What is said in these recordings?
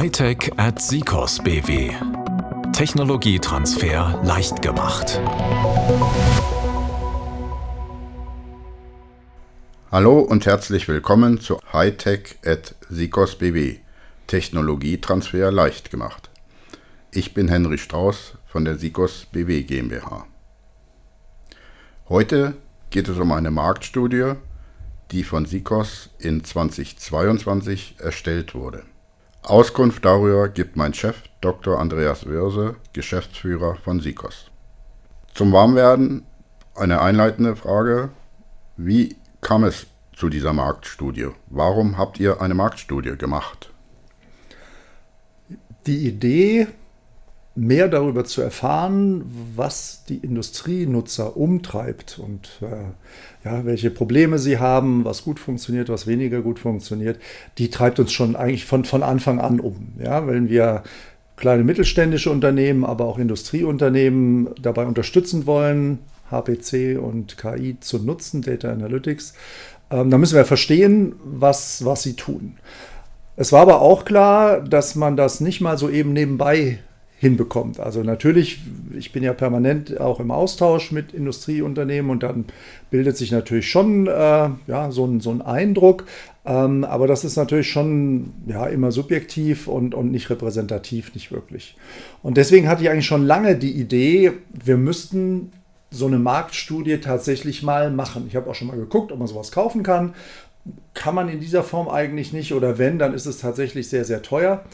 Hightech at Sikos BW. Technologietransfer leicht gemacht. Hallo und herzlich willkommen zu Hightech at Sikos BW. Technologietransfer leicht gemacht. Ich bin Henry Strauß von der Sikos BW GmbH. Heute geht es um eine Marktstudie, die von Sikos in 2022 erstellt wurde. Auskunft darüber gibt mein Chef Dr. Andreas Wörse, Geschäftsführer von Sikos. Zum Warmwerden eine einleitende Frage. Wie kam es zu dieser Marktstudie? Warum habt ihr eine Marktstudie gemacht? Die Idee mehr darüber zu erfahren, was die Industrienutzer umtreibt und äh, ja, welche Probleme sie haben, was gut funktioniert, was weniger gut funktioniert, die treibt uns schon eigentlich von, von Anfang an um. Ja, wenn wir kleine mittelständische Unternehmen, aber auch Industrieunternehmen dabei unterstützen wollen, HPC und KI zu nutzen, Data Analytics, ähm, dann müssen wir verstehen, was, was sie tun. Es war aber auch klar, dass man das nicht mal so eben nebenbei hinbekommt. Also natürlich, ich bin ja permanent auch im Austausch mit Industrieunternehmen und dann bildet sich natürlich schon äh, ja, so, ein, so ein Eindruck, ähm, aber das ist natürlich schon ja, immer subjektiv und, und nicht repräsentativ, nicht wirklich. Und deswegen hatte ich eigentlich schon lange die Idee, wir müssten so eine Marktstudie tatsächlich mal machen. Ich habe auch schon mal geguckt, ob man sowas kaufen kann. Kann man in dieser Form eigentlich nicht oder wenn, dann ist es tatsächlich sehr, sehr teuer.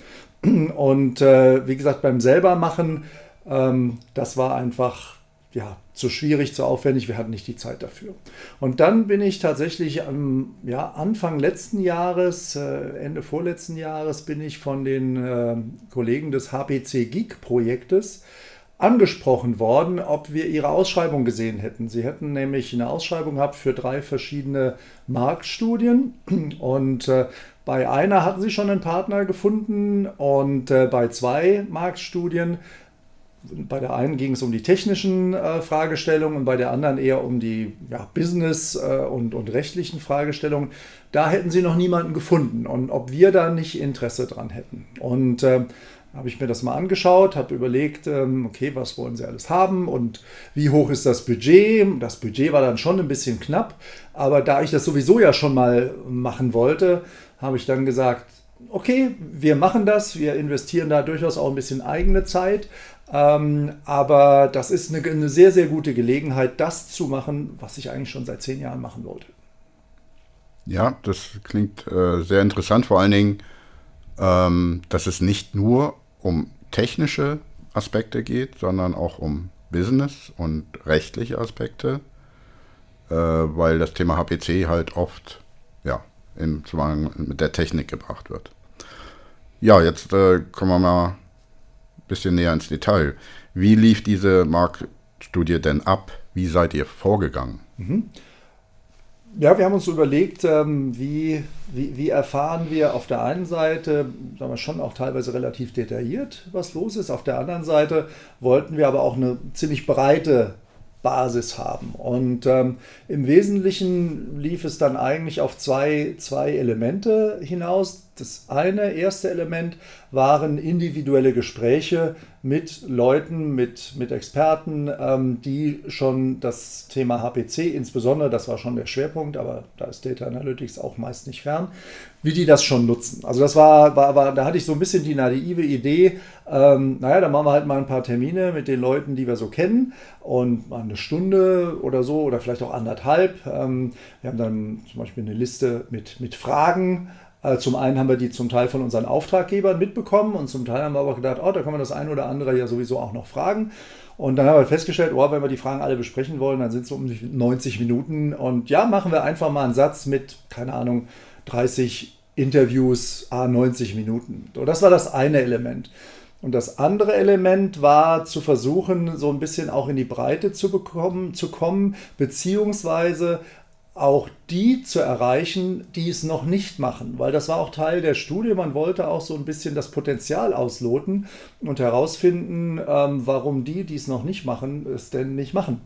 Und äh, wie gesagt, beim selbermachen, ähm, das war einfach ja, zu schwierig, zu aufwendig, wir hatten nicht die Zeit dafür. Und dann bin ich tatsächlich am ja, Anfang letzten Jahres, äh, Ende vorletzten Jahres, bin ich von den äh, Kollegen des HPC Geek Projektes angesprochen worden, ob wir ihre Ausschreibung gesehen hätten. Sie hätten nämlich eine Ausschreibung gehabt für drei verschiedene Marktstudien und äh, bei einer hatten sie schon einen Partner gefunden und äh, bei zwei Marktstudien, bei der einen ging es um die technischen äh, Fragestellungen und bei der anderen eher um die ja, Business- äh, und, und rechtlichen Fragestellungen. Da hätten sie noch niemanden gefunden und ob wir da nicht Interesse dran hätten. Und äh, habe ich mir das mal angeschaut, habe überlegt, ähm, okay, was wollen sie alles haben und wie hoch ist das Budget. Das Budget war dann schon ein bisschen knapp, aber da ich das sowieso ja schon mal machen wollte, habe ich dann gesagt, okay, wir machen das, wir investieren da durchaus auch ein bisschen eigene Zeit, ähm, aber das ist eine, eine, sehr, sehr gute Gelegenheit, das zu machen, was ich eigentlich schon seit zehn Jahren machen wollte. Ja, das klingt äh, sehr interessant, vor allen Dingen, ähm, dass es nicht nur um technische Aspekte geht, sondern auch um Business und rechtliche Aspekte, äh, weil das Thema HPC halt oft im Zusammenhang mit der Technik gebracht wird. Ja, jetzt äh, kommen wir mal ein bisschen näher ins Detail. Wie lief diese Marktstudie denn ab? Wie seid ihr vorgegangen? Mhm. Ja, wir haben uns überlegt, ähm, wie, wie, wie, erfahren wir auf der einen Seite, sagen wir schon auch teilweise relativ detailliert, was los ist. Auf der anderen Seite wollten wir aber auch eine ziemlich breite Basis haben. Und ähm, im Wesentlichen lief es dann eigentlich auf zwei, zwei Elemente hinaus. Das eine, erste Element waren individuelle Gespräche mit Leuten, mit, mit Experten, ähm, die schon das Thema HPC insbesondere, das war schon der Schwerpunkt, aber da ist Data Analytics auch meist nicht fern, wie die das schon nutzen. Also das war, war, war da hatte ich so ein bisschen die naive Idee, ähm, naja, dann machen wir halt mal ein paar Termine mit den Leuten, die wir so kennen und mal eine Stunde oder so oder vielleicht auch anderthalb. Ähm, wir haben dann zum Beispiel eine Liste mit, mit Fragen, zum einen haben wir die zum Teil von unseren Auftraggebern mitbekommen und zum Teil haben wir aber gedacht, oh, da kann man das eine oder andere ja sowieso auch noch fragen. Und dann haben wir festgestellt, oh, wenn wir die Fragen alle besprechen wollen, dann sind es um 90 Minuten. Und ja, machen wir einfach mal einen Satz mit, keine Ahnung, 30 Interviews, a 90 Minuten. So, das war das eine Element. Und das andere Element war zu versuchen, so ein bisschen auch in die Breite zu, bekommen, zu kommen, beziehungsweise auch die zu erreichen, die es noch nicht machen, weil das war auch Teil der Studie. Man wollte auch so ein bisschen das Potenzial ausloten und herausfinden, ähm, warum die, die es noch nicht machen, es denn nicht machen.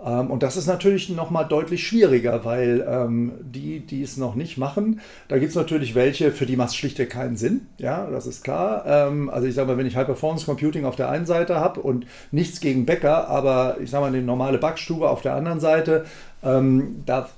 Ähm, und das ist natürlich nochmal deutlich schwieriger, weil ähm, die, die es noch nicht machen, da gibt es natürlich welche, für die macht es schlichtweg keinen Sinn. Ja, das ist klar. Also ich sage mal, wenn ich High Performance Computing auf der einen Seite habe und nichts gegen Bäcker, aber ich sage mal, eine normale Backstube auf der anderen Seite, ähm, da,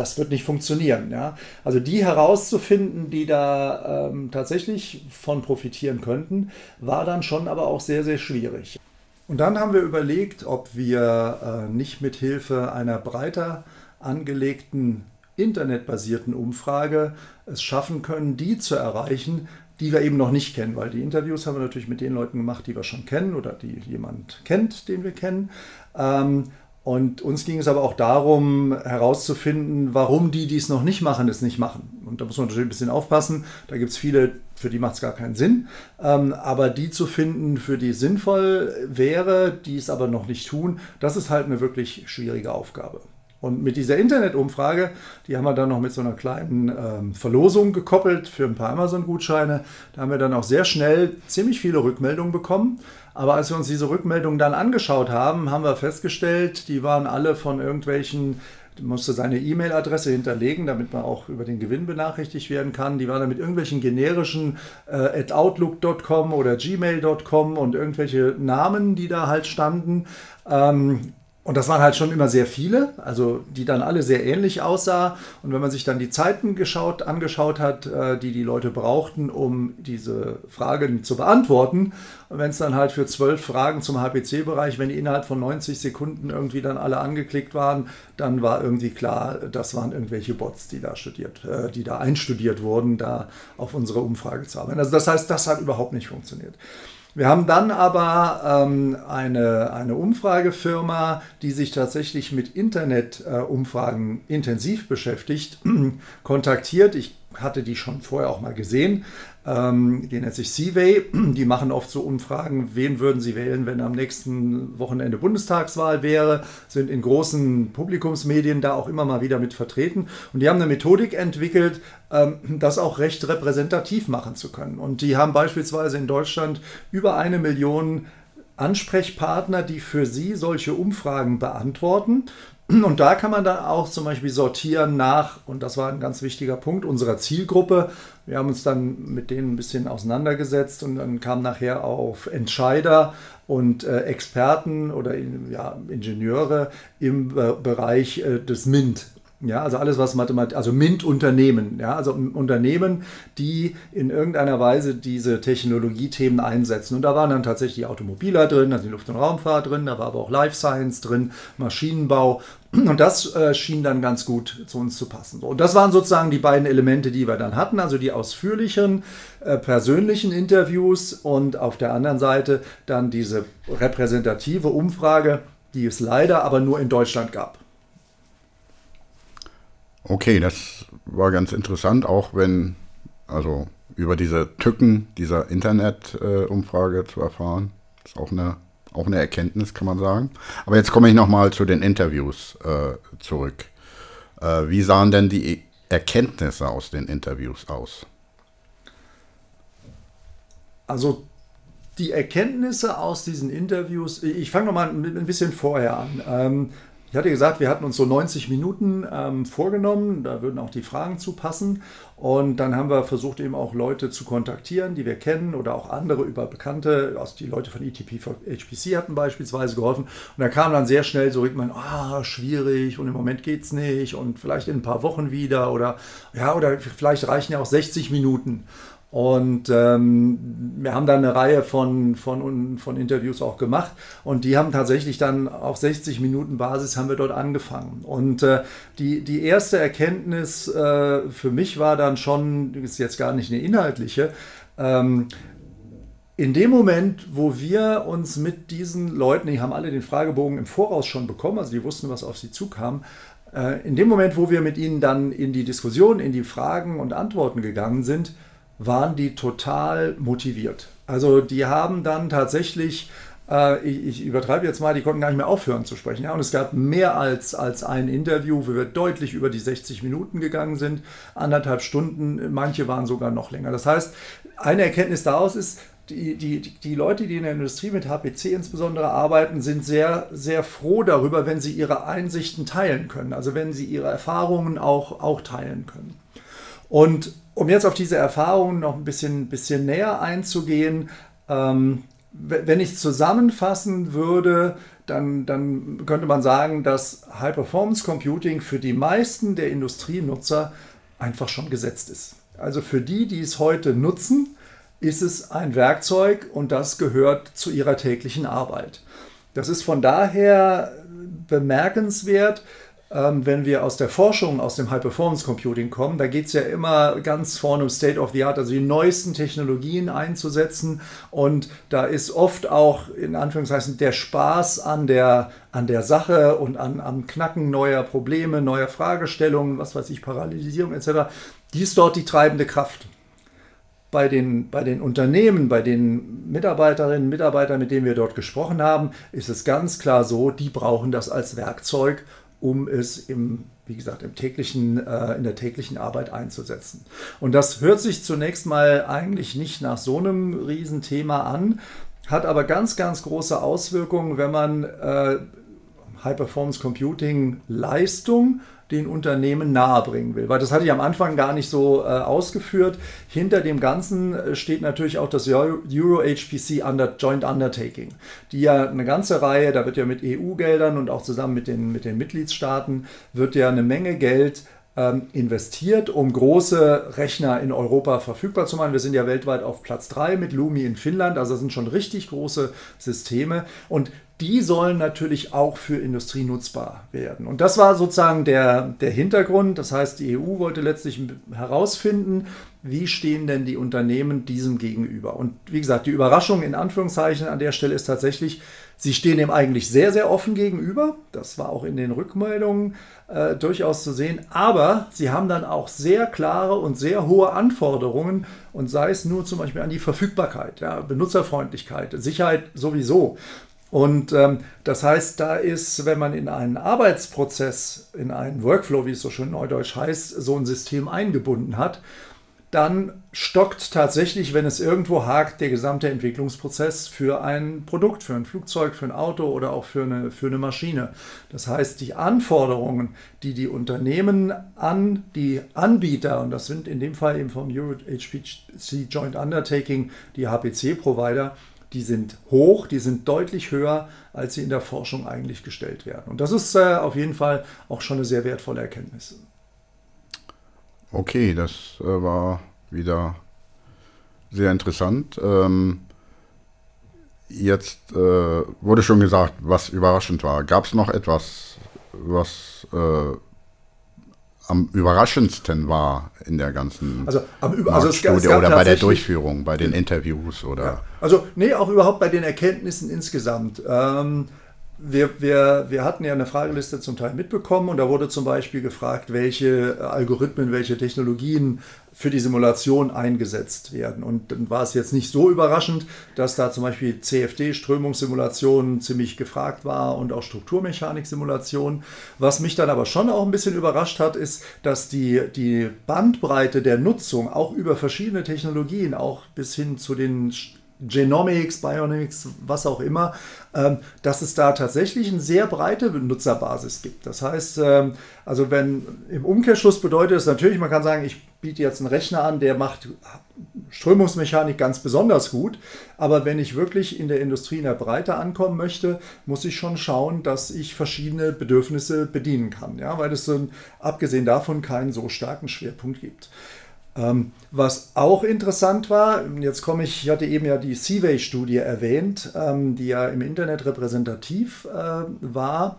das wird nicht funktionieren. Ja? Also die herauszufinden, die da ähm, tatsächlich von profitieren könnten, war dann schon aber auch sehr, sehr schwierig. Und dann haben wir überlegt, ob wir äh, nicht mit Hilfe einer breiter angelegten internetbasierten Umfrage es schaffen können, die zu erreichen, die wir eben noch nicht kennen, weil die Interviews haben wir natürlich mit den Leuten gemacht, die wir schon kennen oder die jemand kennt, den wir kennen. Ähm, und uns ging es aber auch darum, herauszufinden, warum die, die es noch nicht machen, es nicht machen. Und da muss man natürlich ein bisschen aufpassen. Da gibt es viele, für die macht es gar keinen Sinn. Ähm, aber die zu finden, für die es sinnvoll wäre, die es aber noch nicht tun, das ist halt eine wirklich schwierige Aufgabe. Und mit dieser Internetumfrage, die haben wir dann noch mit so einer kleinen ähm, Verlosung gekoppelt für ein paar Amazon-Gutscheine. Da haben wir dann auch sehr schnell ziemlich viele Rückmeldungen bekommen. Aber als wir uns diese Rückmeldungen dann angeschaut haben, haben wir festgestellt, die waren alle von irgendwelchen, musste seine E-Mail-Adresse hinterlegen, damit man auch über den Gewinn benachrichtigt werden kann. Die waren dann mit irgendwelchen generischen äh, outlook.com oder gmail.com und irgendwelche Namen, die da halt standen. Ähm, und das waren halt schon immer sehr viele, also die dann alle sehr ähnlich aussahen. Und wenn man sich dann die Zeiten geschaut, angeschaut hat, äh, die die Leute brauchten, um diese Fragen zu beantworten, und wenn es dann halt für zwölf Fragen zum HPC-Bereich, wenn die innerhalb von 90 Sekunden irgendwie dann alle angeklickt waren, dann war irgendwie klar, das waren irgendwelche Bots, die da studiert, äh, die da einstudiert wurden, da auf unsere Umfrage zu arbeiten. Also das heißt, das hat überhaupt nicht funktioniert. Wir haben dann aber ähm, eine, eine Umfragefirma, die sich tatsächlich mit Internetumfragen äh, intensiv beschäftigt, kontaktiert. Ich hatte die schon vorher auch mal gesehen. Ähm, die nennt sich Seaway. Die machen oft so Umfragen, wen würden sie wählen, wenn am nächsten Wochenende Bundestagswahl wäre, sind in großen Publikumsmedien da auch immer mal wieder mit vertreten. Und die haben eine Methodik entwickelt, ähm, das auch recht repräsentativ machen zu können. Und die haben beispielsweise in Deutschland über eine Million Ansprechpartner, die für Sie solche Umfragen beantworten. Und da kann man dann auch zum Beispiel sortieren nach, und das war ein ganz wichtiger Punkt, unserer Zielgruppe. Wir haben uns dann mit denen ein bisschen auseinandergesetzt und dann kam nachher auf Entscheider und äh, Experten oder ja, Ingenieure im äh, Bereich äh, des MINT. Ja, also alles, was Mathematik, also MINT-Unternehmen, ja, also Unternehmen, die in irgendeiner Weise diese Technologiethemen einsetzen. Und da waren dann tatsächlich die Automobiler drin, also die Luft- und Raumfahrt drin, da war aber auch Life Science drin, Maschinenbau. Und das äh, schien dann ganz gut zu uns zu passen. Und das waren sozusagen die beiden Elemente, die wir dann hatten, also die ausführlichen äh, persönlichen Interviews und auf der anderen Seite dann diese repräsentative Umfrage, die es leider aber nur in Deutschland gab. Okay, das war ganz interessant, auch wenn, also über diese Tücken dieser Internet-Umfrage äh, zu erfahren. Ist auch eine, auch eine Erkenntnis, kann man sagen. Aber jetzt komme ich nochmal zu den Interviews äh, zurück. Äh, wie sahen denn die Erkenntnisse aus den Interviews aus? Also die Erkenntnisse aus diesen Interviews, ich fange nochmal ein bisschen vorher an. Ähm, ich hatte gesagt, wir hatten uns so 90 Minuten ähm, vorgenommen, da würden auch die Fragen zu passen. Und dann haben wir versucht, eben auch Leute zu kontaktieren, die wir kennen oder auch andere über Bekannte. Also die Leute von ETP HPC hatten beispielsweise geholfen. Und da kam dann sehr schnell so man, ah, schwierig und im Moment geht es nicht und vielleicht in ein paar Wochen wieder oder ja, oder vielleicht reichen ja auch 60 Minuten. Und ähm, wir haben da eine Reihe von, von, von Interviews auch gemacht und die haben tatsächlich dann auf 60 Minuten Basis haben wir dort angefangen. Und äh, die, die erste Erkenntnis äh, für mich war dann schon, ist jetzt gar nicht eine inhaltliche, ähm, in dem Moment, wo wir uns mit diesen Leuten, die haben alle den Fragebogen im Voraus schon bekommen, also die wussten, was auf sie zukam, äh, in dem Moment, wo wir mit ihnen dann in die Diskussion, in die Fragen und Antworten gegangen sind, waren die total motiviert. Also die haben dann tatsächlich, äh, ich, ich, übertreibe jetzt mal, die konnten gar nicht mehr aufhören zu sprechen. Ja? Und es gab mehr als, als ein Interview, wo wir deutlich über die 60 Minuten gegangen sind, anderthalb Stunden, manche waren sogar noch länger. Das heißt, eine Erkenntnis daraus ist, die, die, die Leute, die in der Industrie mit HPC insbesondere arbeiten, sind sehr, sehr froh darüber, wenn sie ihre Einsichten teilen können. Also wenn sie ihre Erfahrungen auch, auch teilen können. Und um jetzt auf diese Erfahrungen noch ein bisschen, bisschen näher einzugehen, ähm, wenn ich zusammenfassen würde, dann, dann könnte man sagen, dass High Performance Computing für die meisten der Industrienutzer einfach schon gesetzt ist. Also für die, die es heute nutzen, ist es ein Werkzeug und das gehört zu ihrer täglichen Arbeit. Das ist von daher bemerkenswert, ähm, wenn wir aus der Forschung, aus dem High-Performance-Computing kommen, da geht es ja immer ganz vorne um State of the Art, also die neuesten Technologien einzusetzen. Und da ist oft auch in Anführungszeichen der Spaß an der, an der Sache und an, am Knacken neuer Probleme, neuer Fragestellungen, was weiß ich, Parallelisierung etc., die ist dort die treibende Kraft bei den, bei den Unternehmen, bei den Mitarbeiterinnen und Mitarbeitern, mit denen wir dort gesprochen haben, ist es ganz klar so, die brauchen das als Werkzeug, um es im, wie gesagt, im täglichen, äh, in der täglichen Arbeit einzusetzen. Und das hört sich zunächst mal eigentlich nicht nach so einem Riesenthema an, hat aber ganz, ganz große Auswirkungen, wenn man äh, High Performance Computing Leistung den Unternehmen nahebringen will. Weil das hatte ich am Anfang gar nicht so äh, ausgeführt. Hinter dem Ganzen äh, steht natürlich auch das Euro HPC Under, Joint Undertaking, die ja eine ganze Reihe, da wird ja mit EU-Geldern und auch zusammen mit den, mit den Mitgliedstaaten, wird ja eine Menge Geld ähm, investiert, um große Rechner in Europa verfügbar zu machen. Wir sind ja weltweit auf Platz 3 mit Lumi in Finnland, also das sind schon richtig große Systeme. Und die sollen natürlich auch für Industrie nutzbar werden. Und das war sozusagen der, der Hintergrund. Das heißt, die EU wollte letztlich herausfinden, wie stehen denn die Unternehmen diesem gegenüber. Und wie gesagt, die Überraschung in Anführungszeichen an der Stelle ist tatsächlich, sie stehen dem eigentlich sehr, sehr offen gegenüber. Das war auch in den Rückmeldungen äh, durchaus zu sehen. Aber sie haben dann auch sehr klare und sehr hohe Anforderungen und sei es nur zum Beispiel an die Verfügbarkeit, ja, Benutzerfreundlichkeit, Sicherheit sowieso. Und ähm, das heißt, da ist, wenn man in einen Arbeitsprozess, in einen Workflow, wie es so schön neudeutsch heißt, so ein System eingebunden hat, dann stockt tatsächlich, wenn es irgendwo hakt, der gesamte Entwicklungsprozess für ein Produkt, für ein Flugzeug, für ein Auto oder auch für eine, für eine Maschine. Das heißt, die Anforderungen, die die Unternehmen an die Anbieter, und das sind in dem Fall eben vom Euro HPC Joint Undertaking die HPC-Provider, die sind hoch, die sind deutlich höher, als sie in der Forschung eigentlich gestellt werden. Und das ist äh, auf jeden Fall auch schon eine sehr wertvolle Erkenntnis. Okay, das äh, war wieder sehr interessant. Ähm, jetzt äh, wurde schon gesagt, was überraschend war. Gab es noch etwas, was äh, am überraschendsten war in der ganzen also, am, also es, es oder bei der Durchführung, bei den Interviews oder. Ja, also nee, auch überhaupt bei den Erkenntnissen insgesamt. Ähm, wir, wir, wir hatten ja eine Frageliste zum Teil mitbekommen und da wurde zum Beispiel gefragt, welche Algorithmen, welche Technologien für die Simulation eingesetzt werden. Und dann war es jetzt nicht so überraschend, dass da zum Beispiel CFD-Strömungssimulation ziemlich gefragt war und auch Strukturmechanik-Simulation. Was mich dann aber schon auch ein bisschen überrascht hat, ist, dass die, die Bandbreite der Nutzung auch über verschiedene Technologien, auch bis hin zu den Genomics, Bionics, was auch immer, ähm, dass es da tatsächlich eine sehr breite Nutzerbasis gibt. Das heißt, ähm, also wenn im Umkehrschluss bedeutet es natürlich, man kann sagen, ich biete jetzt einen Rechner an, der macht Strömungsmechanik ganz besonders gut, aber wenn ich wirklich in der Industrie in der Breite ankommen möchte, muss ich schon schauen, dass ich verschiedene Bedürfnisse bedienen kann, ja, weil es so abgesehen davon keinen so starken Schwerpunkt gibt. Ähm, was auch interessant war, jetzt komme ich, ich hatte eben ja die Seaway-Studie erwähnt, ähm, die ja im Internet repräsentativ äh, war.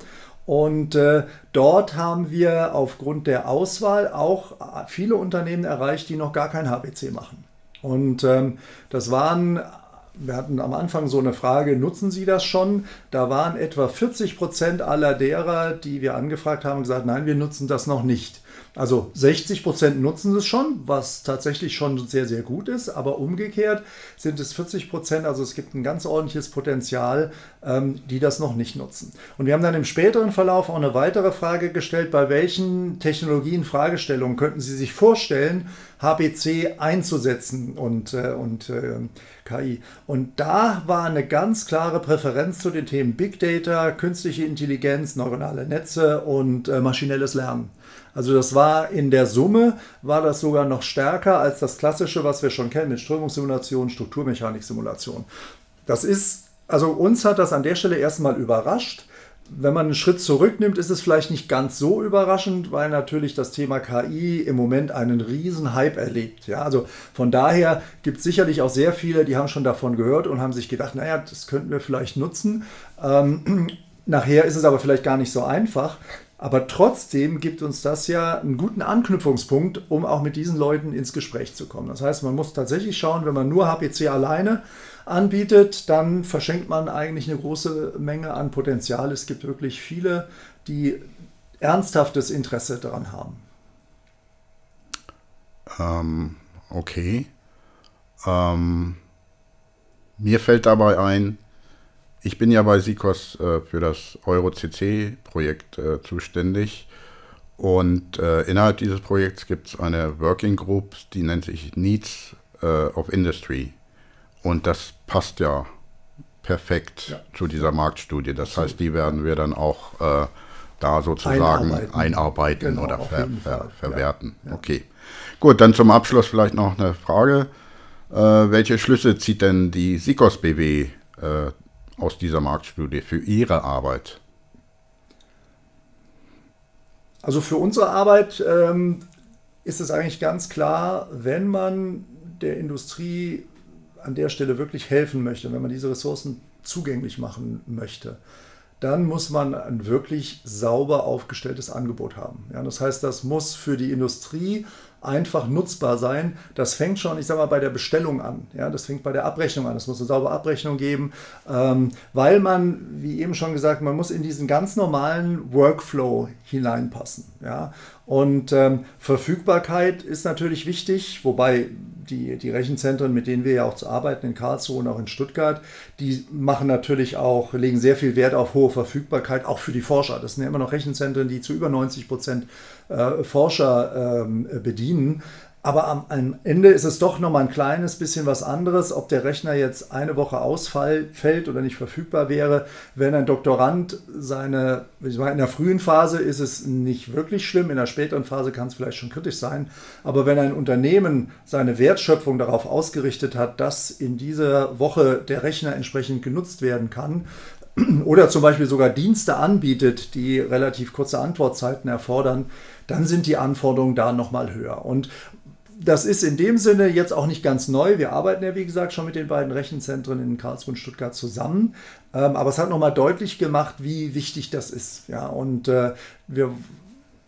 Und äh, dort haben wir aufgrund der Auswahl auch viele Unternehmen erreicht, die noch gar kein HPC machen. Und ähm, das waren, wir hatten am Anfang so eine Frage, nutzen Sie das schon? Da waren etwa 40 Prozent aller derer, die wir angefragt haben, gesagt, nein, wir nutzen das noch nicht. Also 60 Prozent nutzen es schon, was tatsächlich schon sehr, sehr gut ist, aber umgekehrt sind es 40 Prozent, also es gibt ein ganz ordentliches Potenzial, ähm, die das noch nicht nutzen. Und wir haben dann im späteren Verlauf auch eine weitere Frage gestellt, bei welchen Technologien, Fragestellungen könnten Sie sich vorstellen, HPC einzusetzen und, äh, und äh, KI. Und da war eine ganz klare Präferenz zu den Themen Big Data, künstliche Intelligenz, neuronale Netze und äh, maschinelles Lernen. Also das war in der Summe, war das sogar noch stärker als das klassische, was wir schon kennen mit Strömungssimulation, Strukturmechaniksimulation. Das ist, also uns hat das an der Stelle erstmal überrascht. Wenn man einen Schritt zurücknimmt, ist es vielleicht nicht ganz so überraschend, weil natürlich das Thema KI im Moment einen riesen Hype erlebt. Ja, also von daher gibt es sicherlich auch sehr viele, die haben schon davon gehört und haben sich gedacht, naja, das könnten wir vielleicht nutzen. Ähm, nachher ist es aber vielleicht gar nicht so einfach. Aber trotzdem gibt uns das ja einen guten Anknüpfungspunkt, um auch mit diesen Leuten ins Gespräch zu kommen. Das heißt, man muss tatsächlich schauen, wenn man nur HPC alleine anbietet, dann verschenkt man eigentlich eine große Menge an Potenzial. Es gibt wirklich viele, die ernsthaftes Interesse daran haben. Ähm, okay. Ähm, mir fällt dabei ein, ich bin ja bei SICOS äh, für das Euro-CC-Projekt äh, zuständig. Und äh, innerhalb dieses Projekts gibt es eine Working Group, die nennt sich Needs äh, of Industry. Und das passt ja perfekt ja. zu dieser Marktstudie. Das Absolut. heißt, die werden wir dann auch äh, da sozusagen einarbeiten, einarbeiten genau, oder ver, ver, verwerten. Ja. Ja. Okay. Gut, dann zum Abschluss vielleicht noch eine Frage. Äh, welche Schlüsse zieht denn die SICOS BW aus dieser Marktstudie für Ihre Arbeit? Also für unsere Arbeit ähm, ist es eigentlich ganz klar, wenn man der Industrie an der Stelle wirklich helfen möchte, wenn man diese Ressourcen zugänglich machen möchte, dann muss man ein wirklich sauber aufgestelltes Angebot haben. Ja, das heißt, das muss für die Industrie einfach nutzbar sein. Das fängt schon, ich sage mal, bei der Bestellung an. Ja, das fängt bei der Abrechnung an. Es muss eine saubere Abrechnung geben, ähm, weil man, wie eben schon gesagt, man muss in diesen ganz normalen Workflow hineinpassen. Ja, und ähm, Verfügbarkeit ist natürlich wichtig, wobei die, die Rechenzentren, mit denen wir ja auch zu arbeiten in Karlsruhe und auch in Stuttgart, die machen natürlich auch, legen sehr viel Wert auf hohe Verfügbarkeit, auch für die Forscher. Das sind ja immer noch Rechenzentren, die zu über 90 Prozent äh, Forscher ähm, bedienen. Aber am, am, Ende ist es doch noch mal ein kleines bisschen was anderes, ob der Rechner jetzt eine Woche ausfällt oder nicht verfügbar wäre. Wenn ein Doktorand seine, ich meine, in der frühen Phase ist es nicht wirklich schlimm, in der späteren Phase kann es vielleicht schon kritisch sein. Aber wenn ein Unternehmen seine Wertschöpfung darauf ausgerichtet hat, dass in dieser Woche der Rechner entsprechend genutzt werden kann, oder zum Beispiel sogar Dienste anbietet, die relativ kurze Antwortzeiten erfordern, dann sind die Anforderungen da nochmal höher. Und das ist in dem Sinne jetzt auch nicht ganz neu. Wir arbeiten ja, wie gesagt, schon mit den beiden Rechenzentren in Karlsruhe und Stuttgart zusammen. Ähm, aber es hat nochmal deutlich gemacht, wie wichtig das ist. Ja, und äh, wir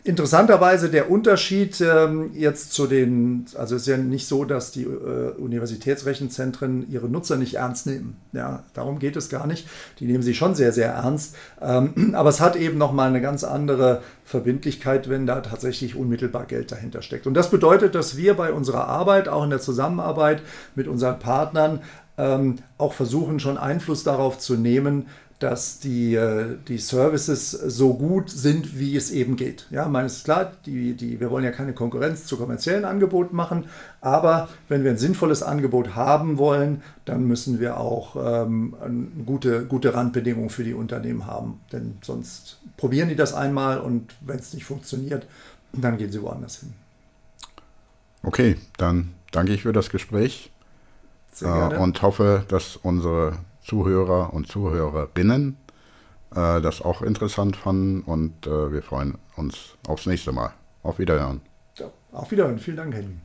Interessanterweise der Unterschied ähm, jetzt zu den, also es ist ja nicht so, dass die äh, Universitätsrechenzentren ihre Nutzer nicht ernst nehmen. Ja, darum geht es gar nicht. Die nehmen sie schon sehr, sehr ernst. Ähm, aber es hat eben nochmal eine ganz andere Verbindlichkeit, wenn da tatsächlich unmittelbar Geld dahinter steckt. Und das bedeutet, dass wir bei unserer Arbeit, auch in der Zusammenarbeit mit unseren Partnern, ähm, auch versuchen, schon Einfluss darauf zu nehmen, dass die, äh, die Services so gut sind, wie es eben geht. Ja, meine ist klar, die, die, wir wollen ja keine Konkurrenz zu kommerziellen Angeboten machen, aber wenn wir ein sinnvolles Angebot haben wollen, dann müssen wir auch ähm, gute, gute Randbedingungen für die Unternehmen haben. Denn sonst probieren die das einmal und wenn es nicht funktioniert, dann gehen sie woanders hin. Okay, dann danke ich für das Gespräch äh, und hoffe, dass unsere Zuhörer und Zuhörerinnen äh, das auch interessant fanden und äh, wir freuen uns aufs nächste Mal. Auf Wiederhören. Ja, auf Wiederhören. Vielen Dank, Henning.